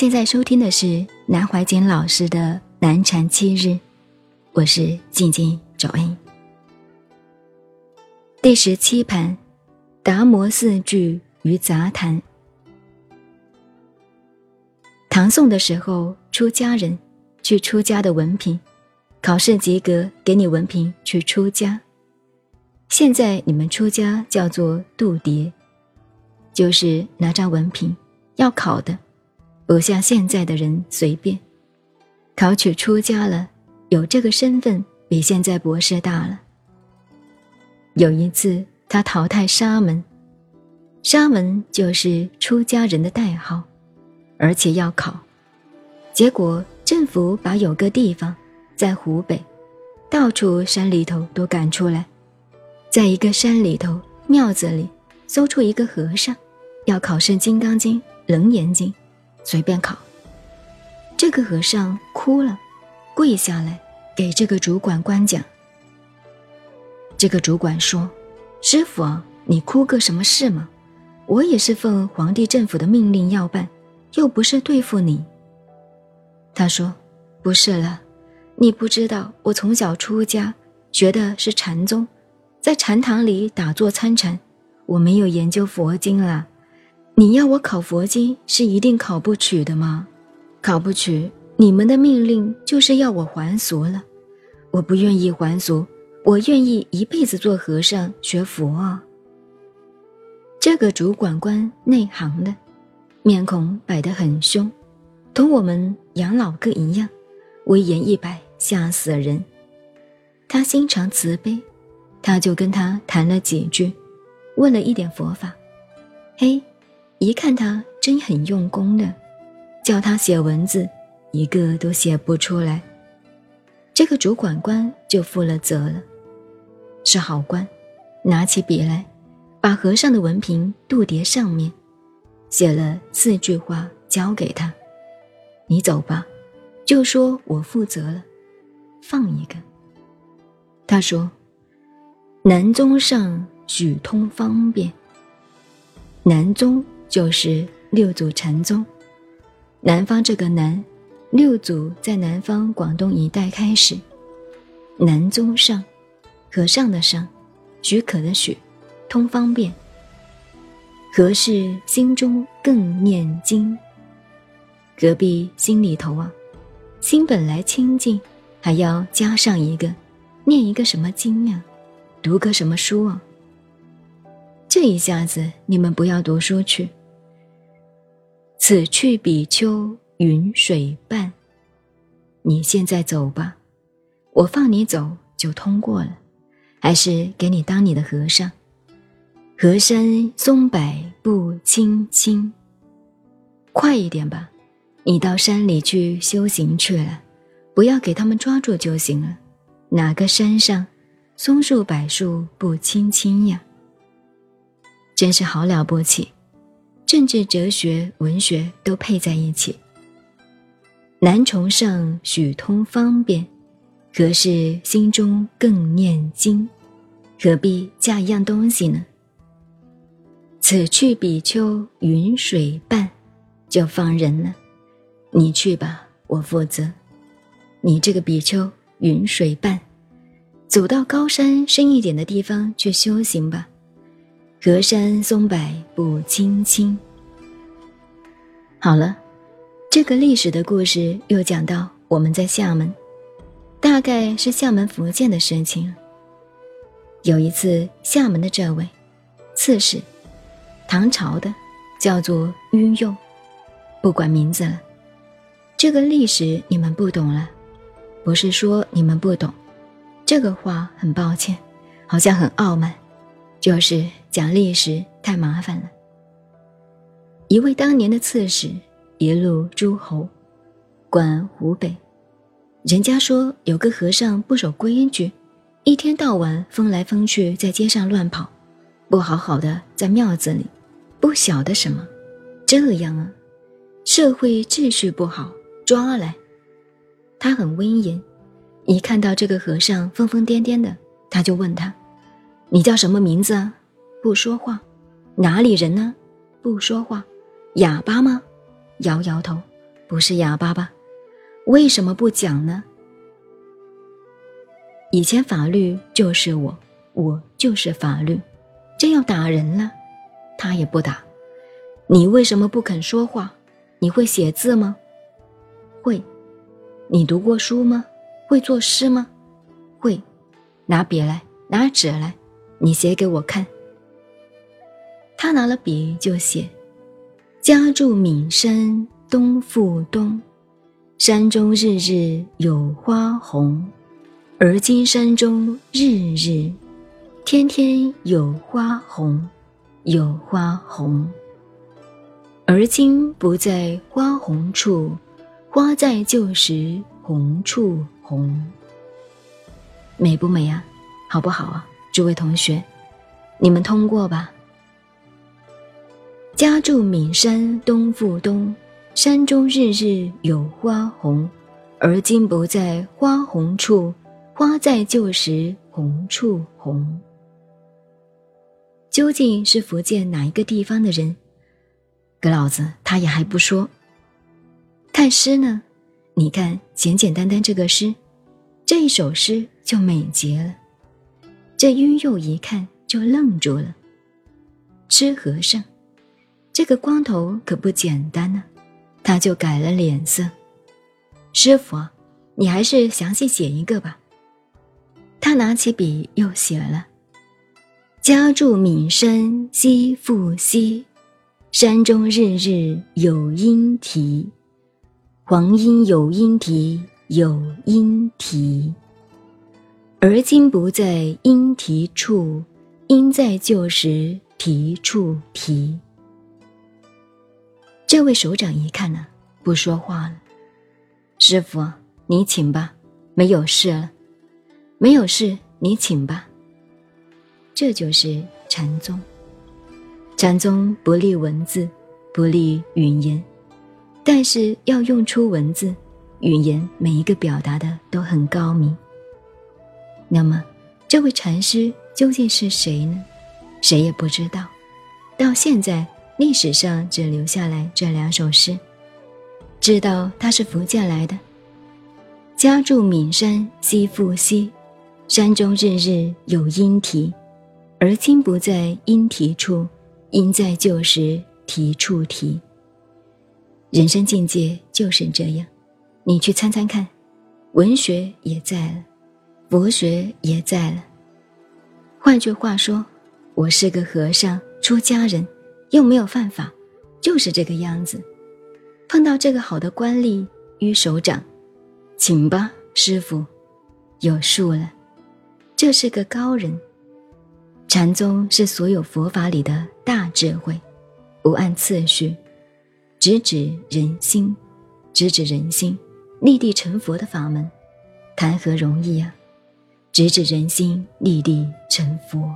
现在收听的是南怀瑾老师的《南禅七日》，我是静静九恩。第十七盘，达摩四句与杂谈。唐宋的时候，出家人去出家的文凭，考试及格给你文凭去出家。现在你们出家叫做度牒，就是拿张文凭要考的。不像现在的人随便，考取出家了，有这个身份比现在博士大了。有一次，他淘汰沙门，沙门就是出家人的代号，而且要考，结果政府把有个地方在湖北，到处山里头都赶出来，在一个山里头庙子里搜出一个和尚，要考试《金刚经》《楞严经》。随便考。这个和尚哭了，跪下来给这个主管官讲。这个主管说：“师傅，你哭个什么事嘛？我也是奉皇帝政府的命令要办，又不是对付你。”他说：“不是了，你不知道，我从小出家，学的是禅宗，在禅堂里打坐参禅，我没有研究佛经了。”你要我考佛经是一定考不取的吗？考不取，你们的命令就是要我还俗了。我不愿意还俗，我愿意一辈子做和尚学佛啊。这个主管官内行的，面孔摆得很凶，同我们杨老哥一样，威严一摆，吓死人。他心肠慈悲，他就跟他谈了几句，问了一点佛法，嘿。一看他真很用功的，叫他写文字，一个都写不出来。这个主管官就负了责了，是好官，拿起笔来，把和尚的文凭度牒上面，写了四句话交给他：“你走吧，就说我负责了，放一个。”他说：“南宗上许通方便，南宗。”就是六祖禅宗，南方这个南，六祖在南方广东一带开始。南宗上，和尚的上，许可的许，通方便。何事心中更念经？隔壁心里头啊，心本来清净，还要加上一个，念一个什么经啊，读个什么书啊？这一下子，你们不要读书去。此去比丘云水伴，你现在走吧，我放你走就通过了，还是给你当你的和尚？河山松柏不青青，快一点吧，你到山里去修行去了，不要给他们抓住就行了。哪个山上松树柏树不青青呀？真是好了不起。甚至、哲学、文学都配在一起。南崇尚许通方便，何事心中更念经？何必加一样东西呢？此去比丘云水伴，就放人了。你去吧，我负责。你这个比丘云水伴，走到高山深一点的地方去修行吧。隔山松柏不青青。好了，这个历史的故事又讲到我们在厦门，大概是厦门福建的事情。有一次，厦门的这位刺史，唐朝的，叫做于右，不管名字了。这个历史你们不懂了，不是说你们不懂，这个话很抱歉，好像很傲慢。就是讲历史太麻烦了。一位当年的刺史，一路诸侯，管湖北。人家说有个和尚不守规矩，一天到晚疯来疯去，在街上乱跑，不好好的在庙子里，不晓得什么，这样啊，社会秩序不好，抓来。他很威严，一看到这个和尚疯疯癫癫的，他就问他。你叫什么名字啊？不说话。哪里人呢？不说话。哑巴吗？摇摇头。不是哑巴吧？为什么不讲呢？以前法律就是我，我就是法律。真要打人了，他也不打。你为什么不肯说话？你会写字吗？会。你读过书吗？会作诗吗？会。拿笔来，拿纸来，你写给我看。他拿了笔就写：“家住岷山东复东，山中日日有花红。而今山中日日，天天有花红，有花红。而今不在花红处，花在旧时红处红。”美不美啊？好不好啊？诸位同学，你们通过吧。家住岷山东复东，山中日日有花红。而今不在花红处，花在旧时红处红。究竟是福建哪一个地方的人？葛老子他也还不说。看诗呢？你看简简单单这个诗，这一首诗就美极了。这晕幼一看就愣住了。吃和尚。这个光头可不简单呢，他就改了脸色。师傅，你还是详细写一个吧。他拿起笔又写了：“家住岷山西复西，山中日日有莺啼，黄莺有莺啼，有莺啼。而今不在莺啼处，应在旧时啼处啼。”这位首长一看呢，不说话了。师傅，你请吧，没有事了，没有事，你请吧。这就是禅宗。禅宗不立文字，不立语言，但是要用出文字、语言，每一个表达的都很高明。那么，这位禅师究竟是谁呢？谁也不知道。到现在。历史上只留下来这两首诗，知道他是福建来的，家住岷山西复西，山中日日有莺啼，而今不在莺啼处，应在旧时啼处啼。人生境界就是这样，你去参参看，文学也在了，佛学也在了。换句话说，我是个和尚，出家人。又没有犯法，就是这个样子。碰到这个好的官吏与首长，请吧，师傅，有数了。这是个高人。禅宗是所有佛法里的大智慧，不按次序，直指人心，直指人心，立地成佛的法门，谈何容易啊！直指人心，立地成佛。